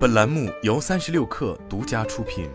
本栏目由三十六氪独家出品。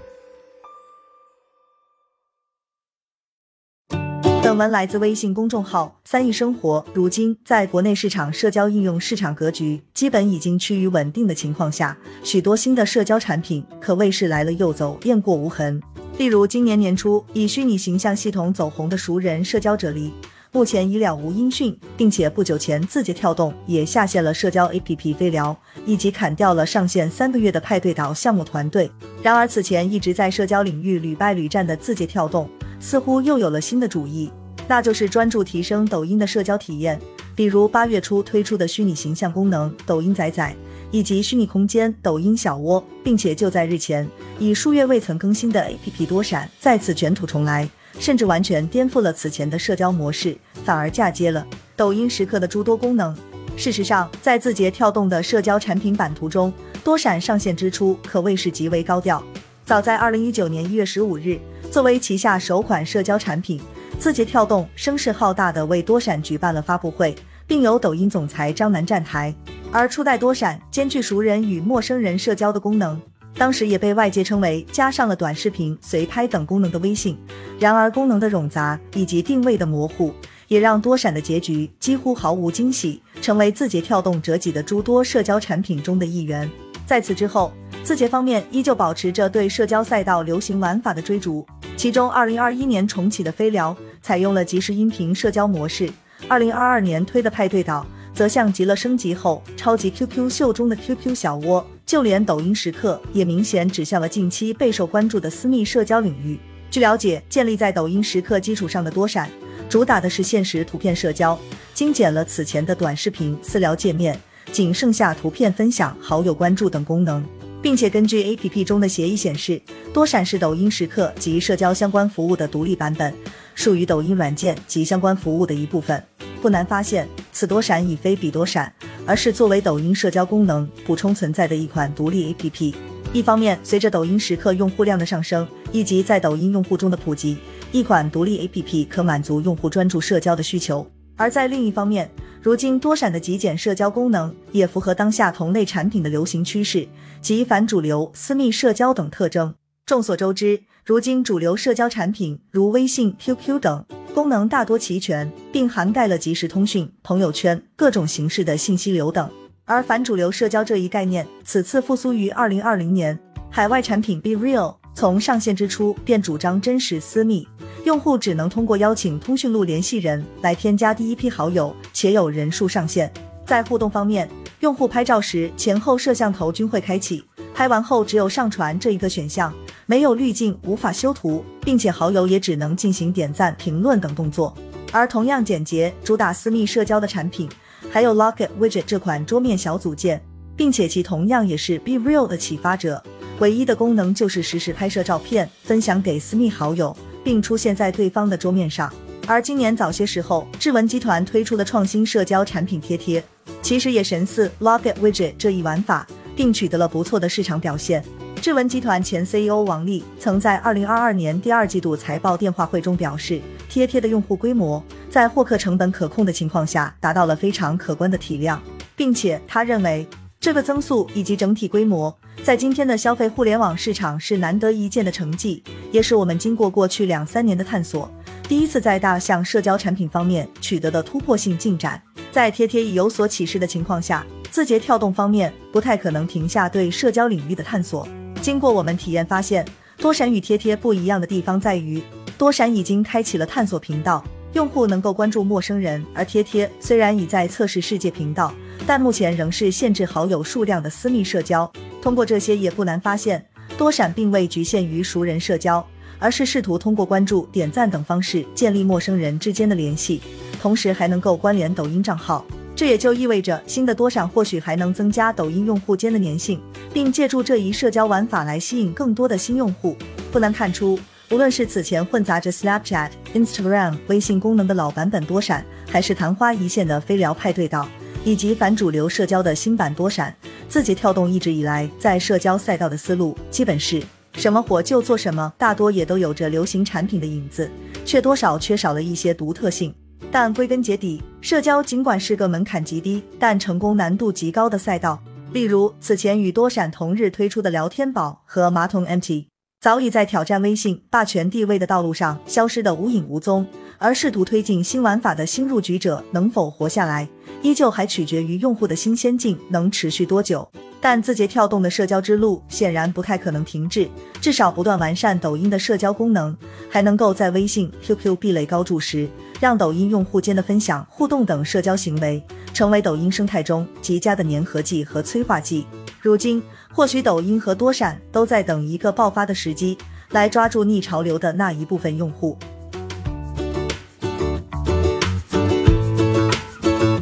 本文来自微信公众号“三亿生活”。如今，在国内市场社交应用市场格局基本已经趋于稳定的情况下，许多新的社交产品可谓是来了又走，雁过无痕。例如，今年年初以虚拟形象系统走红的熟人社交啫喱。目前已了无音讯，并且不久前字节跳动也下线了社交 APP 飞聊，以及砍掉了上线三个月的派对岛项目团队。然而，此前一直在社交领域屡败屡战的字节跳动，似乎又有了新的主意，那就是专注提升抖音的社交体验。比如八月初推出的虚拟形象功能抖音仔仔，以及虚拟空间抖音小窝，并且就在日前，以数月未曾更新的 APP 多闪再次卷土重来。甚至完全颠覆了此前的社交模式，反而嫁接了抖音时刻的诸多功能。事实上，在字节跳动的社交产品版图中，多闪上线之初可谓是极为高调。早在二零一九年一月十五日，作为旗下首款社交产品，字节跳动声势浩大的为多闪举办了发布会，并由抖音总裁张楠站台。而初代多闪兼具熟人与陌生人社交的功能。当时也被外界称为加上了短视频、随拍等功能的微信。然而，功能的冗杂以及定位的模糊，也让多闪的结局几乎毫无惊喜，成为字节跳动折戟的诸多社交产品中的一员。在此之后，字节方面依旧保持着对社交赛道流行玩法的追逐。其中，二零二一年重启的飞聊采用了即时音频社交模式；二零二二年推的派对岛。则像极了升级后超级 QQ 秀中的 QQ 小窝，就连抖音时刻也明显指向了近期备受关注的私密社交领域。据了解，建立在抖音时刻基础上的多闪，主打的是现实图片社交，精简了此前的短视频私聊界面，仅剩下图片分享、好友关注等功能，并且根据 APP 中的协议显示，多闪是抖音时刻及社交相关服务的独立版本，属于抖音软件及相关服务的一部分。不难发现，此多闪已非彼多闪，而是作为抖音社交功能补充存在的一款独立 APP。一方面，随着抖音时刻用户量的上升以及在抖音用户中的普及，一款独立 APP 可满足用户专注社交的需求；而在另一方面，如今多闪的极简社交功能也符合当下同类产品的流行趋势及反主流私密社交等特征。众所周知，如今主流社交产品如微信、QQ 等。功能大多齐全，并涵盖了即时通讯、朋友圈、各种形式的信息流等。而反主流社交这一概念，此次复苏于二零二零年。海外产品 Be Real 从上线之初便主张真实私密，用户只能通过邀请通讯录联系人来添加第一批好友，且有人数上限。在互动方面，用户拍照时前后摄像头均会开启，拍完后只有上传这一个选项。没有滤镜，无法修图，并且好友也只能进行点赞、评论等动作。而同样简洁、主打私密社交的产品，还有 Locket Widget 这款桌面小组件，并且其同样也是 Be Real 的启发者。唯一的功能就是实时拍摄照片，分享给私密好友，并出现在对方的桌面上。而今年早些时候，智文集团推出的创新社交产品贴贴，其实也神似 Locket Widget 这一玩法，并取得了不错的市场表现。智文集团前 CEO 王力曾在二零二二年第二季度财报电话会中表示，贴贴的用户规模在获客成本可控的情况下，达到了非常可观的体量，并且他认为这个增速以及整体规模，在今天的消费互联网市场是难得一见的成绩，也是我们经过过去两三年的探索，第一次在大象社交产品方面取得的突破性进展。在贴贴已有所启示的情况下，字节跳动方面不太可能停下对社交领域的探索。经过我们体验发现，多闪与贴贴不一样的地方在于，多闪已经开启了探索频道，用户能够关注陌生人；而贴贴虽然已在测试世界频道，但目前仍是限制好友数量的私密社交。通过这些，也不难发现，多闪并未局限于熟人社交，而是试图通过关注、点赞等方式建立陌生人之间的联系，同时还能够关联抖音账号。这也就意味着，新的多闪或许还能增加抖音用户间的粘性，并借助这一社交玩法来吸引更多的新用户。不难看出，无论是此前混杂着 Snapchat、Instagram、微信功能的老版本多闪，还是昙花一现的飞聊派对岛，以及反主流社交的新版多闪，字节跳动一直以来在社交赛道的思路，基本是什么火就做什么，大多也都有着流行产品的影子，却多少缺少了一些独特性。但归根结底，社交尽管是个门槛极低，但成功难度极高的赛道，例如，此前与多闪同日推出的聊天宝和马桶 MT，早已在挑战微信霸权地位的道路上消失的无影无踪。而试图推进新玩法的新入局者能否活下来，依旧还取决于用户的新鲜劲能持续多久。但字节跳动的社交之路显然不太可能停滞，至少不断完善抖音的社交功能，还能够在微信、QQ 壁垒高筑时，让抖音用户间的分享、互动等社交行为成为抖音生态中极佳的粘合剂和催化剂。如今，或许抖音和多闪都在等一个爆发的时机，来抓住逆潮流的那一部分用户。